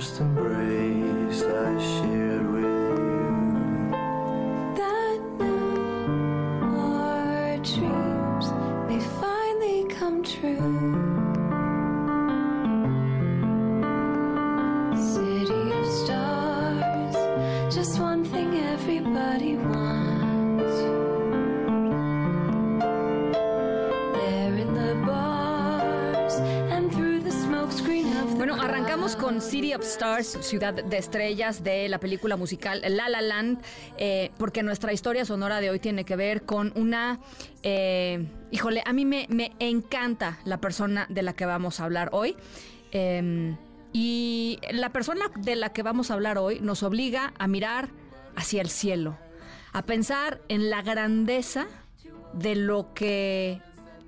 First embrace I shared with you. that now our dreams may finally come true. City of stars, just one thing everybody wants. Bueno, arrancamos con City of Stars, Ciudad de Estrellas, de la película musical La La Land, eh, porque nuestra historia sonora de hoy tiene que ver con una... eh, híjole, a mí me, encanta la persona de la que vamos a hablar hoy. Eh, y la persona de la que vamos a hablar hoy nos obliga a mirar hacia el cielo, a pensar en la grandeza de lo que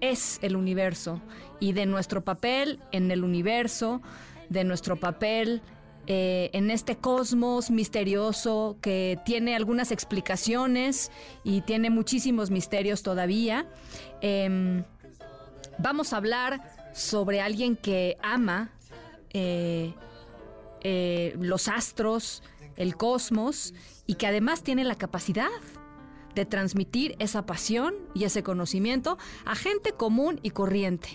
es el universo y de nuestro papel en el universo, de nuestro papel eh, en este cosmos misterioso que tiene algunas explicaciones y tiene muchísimos misterios todavía. Em, vamos a hablar sobre alguien que ama eh, eh, los astros, el cosmos, y que además tiene la capacidad de transmitir esa pasión y ese conocimiento a gente común y corriente.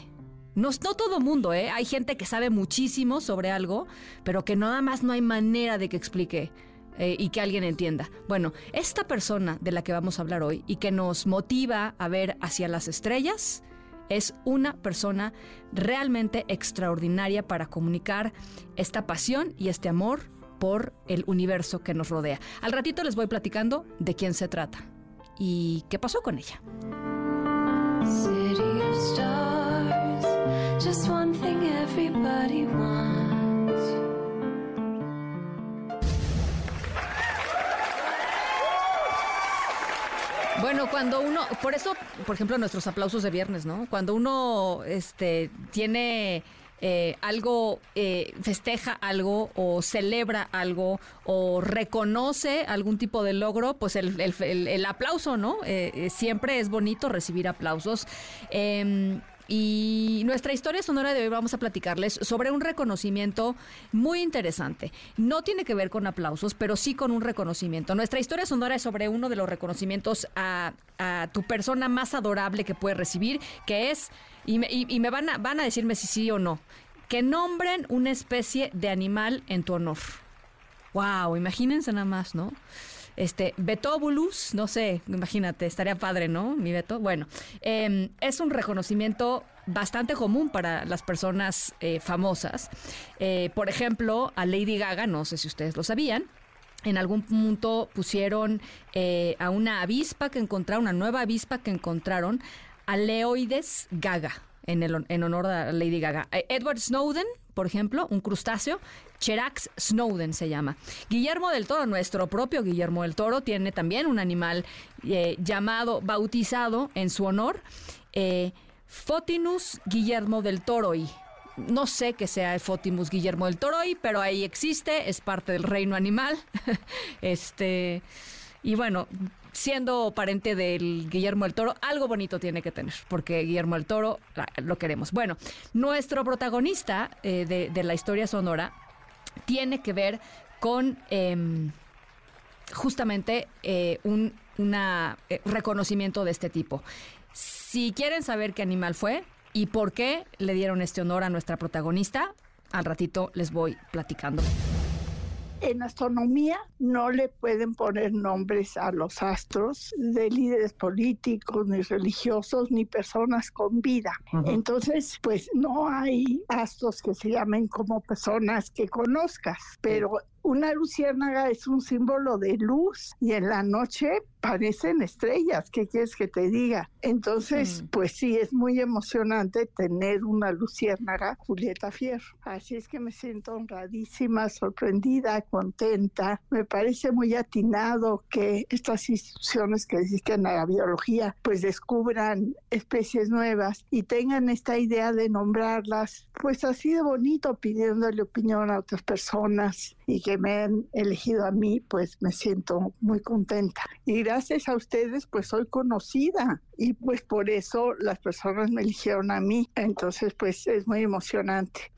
No, no todo mundo, ¿eh? Hay gente que sabe muchísimo sobre algo, pero que nada más no hay manera de que explique eh, y que alguien entienda. Bueno, esta persona de la que vamos a hablar hoy y que nos motiva a ver hacia las estrellas es una persona realmente extraordinaria para comunicar esta pasión y este amor por el universo que nos rodea. Al ratito les voy platicando de quién se trata y qué pasó con ella. Bueno, cuando uno, por eso, por ejemplo, nuestros aplausos de viernes, ¿no? Cuando uno este, tiene eh, algo, eh, festeja algo o celebra algo o reconoce algún tipo de logro, pues el, el- el- aplauso, ¿no? Eh, eh, siempre es bonito recibir aplausos. Y nuestra historia sonora de hoy vamos a platicarles sobre un reconocimiento muy interesante. No tiene que ver con aplausos, pero sí con un reconocimiento. Nuestra historia sonora es sobre uno de los reconocimientos a, tu persona más adorable que puedes recibir, que es, y me, y me van, a, van a decirme si sí o no, que nombren una especie de animal en tu honor. Wow, imagínense nada más, ¿no? Este, Betóbulus, no sé, imagínate, estaría padre, ¿no? Mi Beto. Bueno, eh, es un reconocimiento bastante común para las personas eh, famosas. Eh, por ejemplo, a Lady Gaga, no sé si ustedes lo sabían, en algún punto pusieron eh, a una avispa que encontraron, una nueva avispa que encontraron, a Leoides Gaga, en, el, en honor a Lady Gaga. Eh, Edward Snowden, por ejemplo, un crustáceo, Cherax Snowden se llama. Guillermo del Toro, nuestro propio Guillermo del Toro, tiene también un animal eh, llamado, bautizado en su honor, eh, Fotinus Guillermo del Toroi. No sé qué sea el Fotimus Guillermo del Toroi, pero ahí existe, es parte del reino animal. este, y bueno, siendo parente del Guillermo del Toro, algo bonito tiene que tener, porque Guillermo del Toro lo queremos. Bueno, nuestro protagonista eh, de, la historia sonora tiene que ver con em, justamente eh, un eh, reconocimiento de este tipo. Si quieren saber qué animal fue y por qué le dieron este honor a nuestra protagonista, al ratito les voy platicando. En astronomía no le pueden poner nombres a los astros de líderes políticos, ni religiosos, ni personas con vida. Entonces, pues no hay astros que se llamen como personas que conozcas, pero una luciérnaga es un símbolo de luz y en la noche parecen estrellas, ¿qué quieres que te diga? Entonces, Mm. pues sí, es muy emocionante tener una luciérnaga, Julieta Fierro. Así es que me siento honradísima, sorprendida, contenta. Me parece muy atinado que estas instituciones que dedican a la biología, pues descubran especies nuevas y tengan esta idea de nombrarlas, pues así de bonito, pidiéndole opinión a otras personas y que me han elegido a mí, pues me siento muy contenta. Y gracias a ustedes, pues soy conocida y pues por eso las personas me eligieron a mí. Entonces, pues es muy emocionante.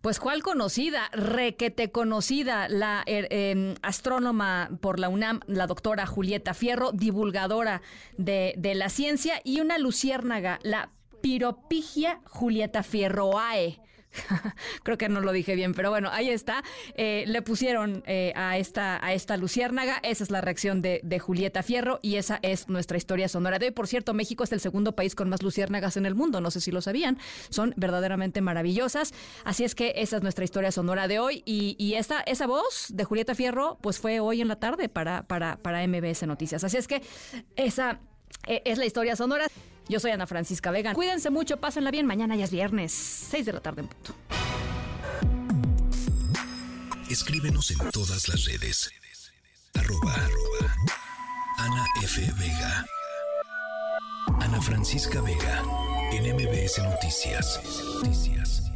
Pues cuál conocida, requete conocida, la er, eh, astrónoma por la UNAM, la doctora Julieta Fierro, divulgadora de, de la ciencia, y una luciérnaga, la Piropigia Julieta Fierroae. Creo que no lo dije bien, pero bueno, ahí está. Eh, le pusieron eh, a, esta, a esta luciérnaga. Esa es la reacción de, Julieta Fierro y esa es nuestra historia sonora de hoy. Por cierto, México es el segundo país con más luciérnagas en el mundo. No sé si lo sabían. Son verdaderamente maravillosas. Así es que esa es nuestra historia sonora de hoy. Y, y esa, esa voz de Julieta Fierro, pues fue hoy en la tarde para, para, para MBS Noticias. Así es que esa eh, es la historia sonora. Yo soy Ana Francisca Vega. Cuídense mucho, pásenla bien. Mañana ya es viernes, 6 de la tarde en punto. Escríbenos en todas las redes. Arroba, arroba Ana F. Vega. Ana Francisca Vega. En MBS Noticias. Noticias.